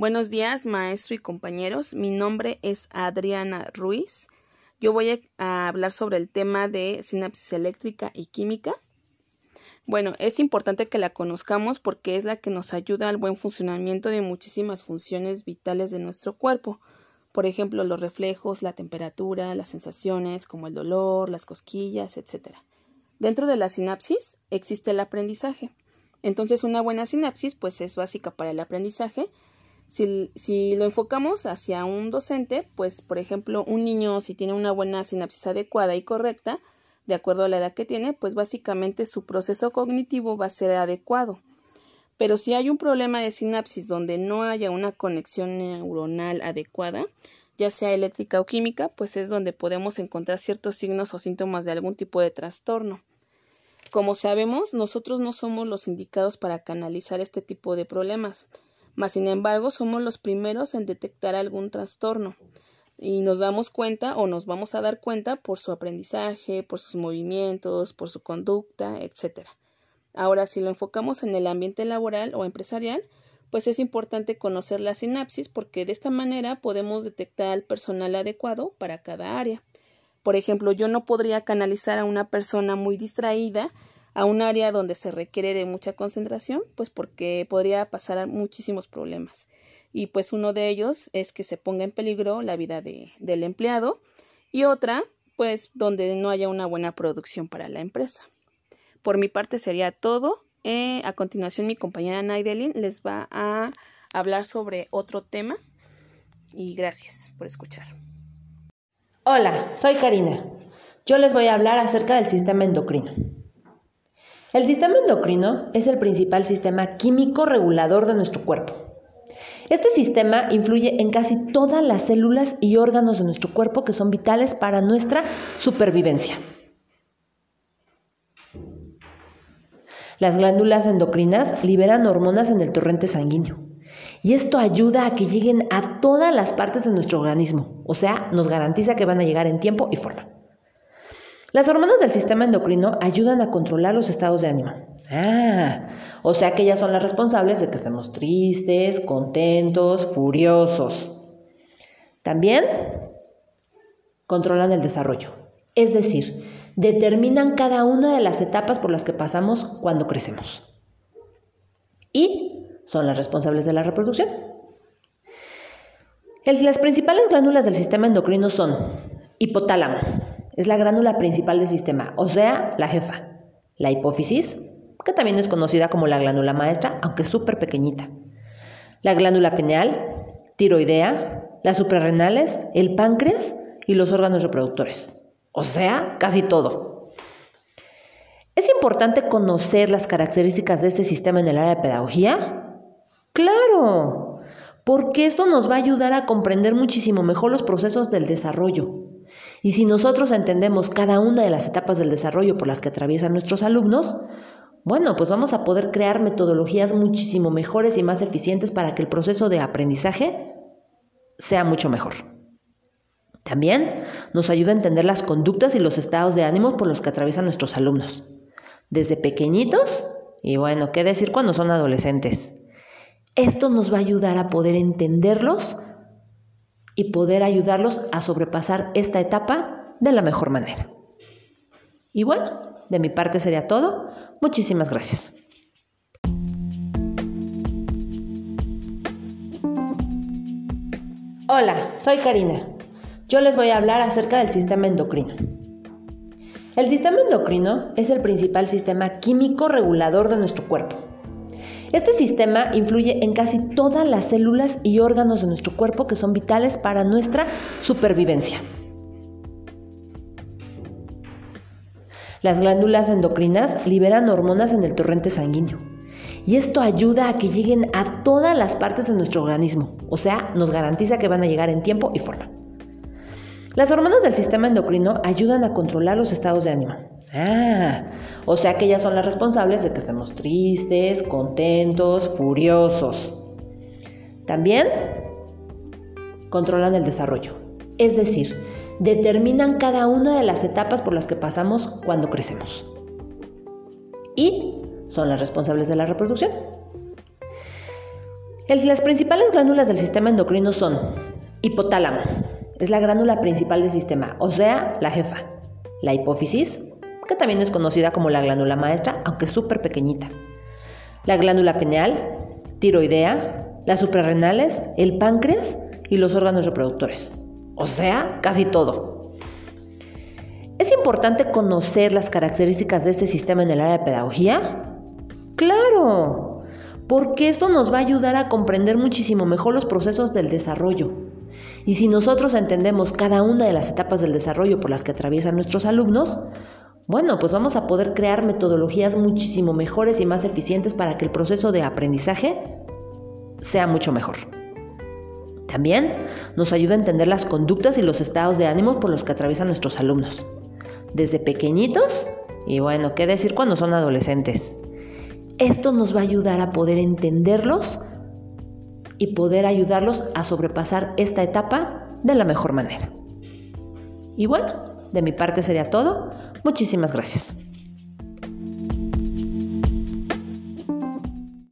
Buenos días, maestro y compañeros. Mi nombre es Adriana Ruiz. Yo voy a hablar sobre el tema de sinapsis eléctrica y química. Bueno, es importante que la conozcamos porque es la que nos ayuda al buen funcionamiento de muchísimas funciones vitales de nuestro cuerpo. Por ejemplo, los reflejos, la temperatura, las sensaciones como el dolor, las cosquillas, etc. Dentro de la sinapsis existe el aprendizaje. Entonces, una buena sinapsis pues es básica para el aprendizaje si, lo enfocamos hacia un docente, pues por ejemplo un niño si tiene una buena sinapsis adecuada y correcta, de acuerdo a la edad que tiene, pues básicamente su proceso cognitivo va a ser adecuado. Pero si hay un problema de sinapsis donde no haya una conexión neuronal adecuada, ya sea eléctrica o química, pues es donde podemos encontrar ciertos signos o síntomas de algún tipo de trastorno. Como sabemos, nosotros no somos los indicados para canalizar este tipo de problemas, mas, sin embargo, somos los primeros en detectar algún trastorno y nos damos cuenta o nos vamos a dar cuenta por su aprendizaje, por sus movimientos, por su conducta, etc. Ahora, si lo enfocamos en el ambiente laboral o empresarial, pues es importante conocer la sinapsis porque de esta manera podemos detectar al personal adecuado para cada área. Por ejemplo, yo no podría canalizar a una persona muy distraída a un área donde se requiere de mucha concentración, pues porque podría pasar muchísimos problemas. Y pues uno de ellos es que se ponga en peligro la vida de, del empleado y otra, pues donde no haya una buena producción para la empresa. Por mi parte sería todo. Eh, a continuación mi compañera Naidelin les va a hablar sobre otro tema y gracias por escuchar. Hola, soy Karina. Yo les voy a hablar acerca del sistema endocrino. El sistema endocrino es el principal sistema químico regulador de nuestro cuerpo. Este sistema influye en casi todas las células y órganos de nuestro cuerpo que son vitales para nuestra supervivencia. Las glándulas endocrinas liberan hormonas en el torrente sanguíneo y esto ayuda a que lleguen a todas las partes de nuestro organismo, o sea, nos garantiza que van a llegar en tiempo y forma. Las hormonas del sistema endocrino ayudan a controlar los estados de ánimo. Ah, o sea que ellas son las responsables de que estemos tristes, contentos, furiosos. También controlan el desarrollo, es decir, determinan cada una de las etapas por las que pasamos cuando crecemos. Y son las responsables de la reproducción. las principales glándulas del sistema endocrino son hipotálamo, es la glándula principal del sistema, o sea, la jefa. La hipófisis, que también es conocida como la glándula maestra, aunque súper pequeñita. La glándula pineal, tiroidea, las suprarrenales, el páncreas y los órganos reproductores. O sea, casi todo. ¿Es importante conocer las características de este sistema en el área de pedagogía? Claro, porque esto nos va a ayudar a comprender muchísimo mejor los procesos del desarrollo, y si nosotros entendemos cada una de las etapas del desarrollo por las que atraviesan nuestros alumnos, bueno, pues vamos a poder crear metodologías muchísimo mejores y más eficientes para que el proceso de aprendizaje sea mucho mejor. También nos ayuda a entender las conductas y los estados de ánimo por los que atraviesan nuestros alumnos, desde pequeñitos y bueno, ¿qué decir cuando son adolescentes? Esto nos va a ayudar a poder entenderlos y poder ayudarlos a sobrepasar esta etapa de la mejor manera. Y bueno, de mi parte sería todo. Muchísimas gracias. Hola, soy Karina. Yo les voy a hablar acerca del sistema endocrino. El sistema endocrino es el principal sistema químico regulador de nuestro cuerpo. Este sistema influye en casi todas las células y órganos de nuestro cuerpo que son vitales para nuestra supervivencia. Las glándulas endocrinas liberan hormonas en el torrente sanguíneo y esto ayuda a que lleguen a todas las partes de nuestro organismo, o sea, nos garantiza que van a llegar en tiempo y forma. Las hormonas del sistema endocrino ayudan a controlar los estados de ánimo, Ah, o sea que ellas son las responsables de que estemos tristes, contentos, furiosos. También controlan el desarrollo, es decir, determinan cada una de las etapas por las que pasamos cuando crecemos. Y son las responsables de la reproducción. las principales glándulas del sistema endocrino son hipotálamo, es la glándula principal del sistema, o sea, la jefa. La hipófisis, que también es conocida como la glándula maestra, aunque súper pequeñita. La glándula pineal, tiroidea, las suprarrenales, el páncreas y los órganos reproductores. O sea, casi todo. ¿Es importante conocer las características de este sistema en el área de pedagogía? Claro, porque esto nos va a ayudar a comprender muchísimo mejor los procesos del desarrollo. Y si nosotros entendemos cada una de las etapas del desarrollo por las que atraviesan nuestros alumnos, bueno, pues vamos a poder crear metodologías muchísimo mejores y más eficientes para que el proceso de aprendizaje sea mucho mejor. También nos ayuda a entender las conductas y los estados de ánimo por los que atraviesan nuestros alumnos, desde pequeñitos y bueno, qué decir cuando son adolescentes. Esto nos va a ayudar a poder entenderlos y poder ayudarlos a sobrepasar esta etapa de la mejor manera. Y bueno, de mi parte sería todo. Muchísimas gracias.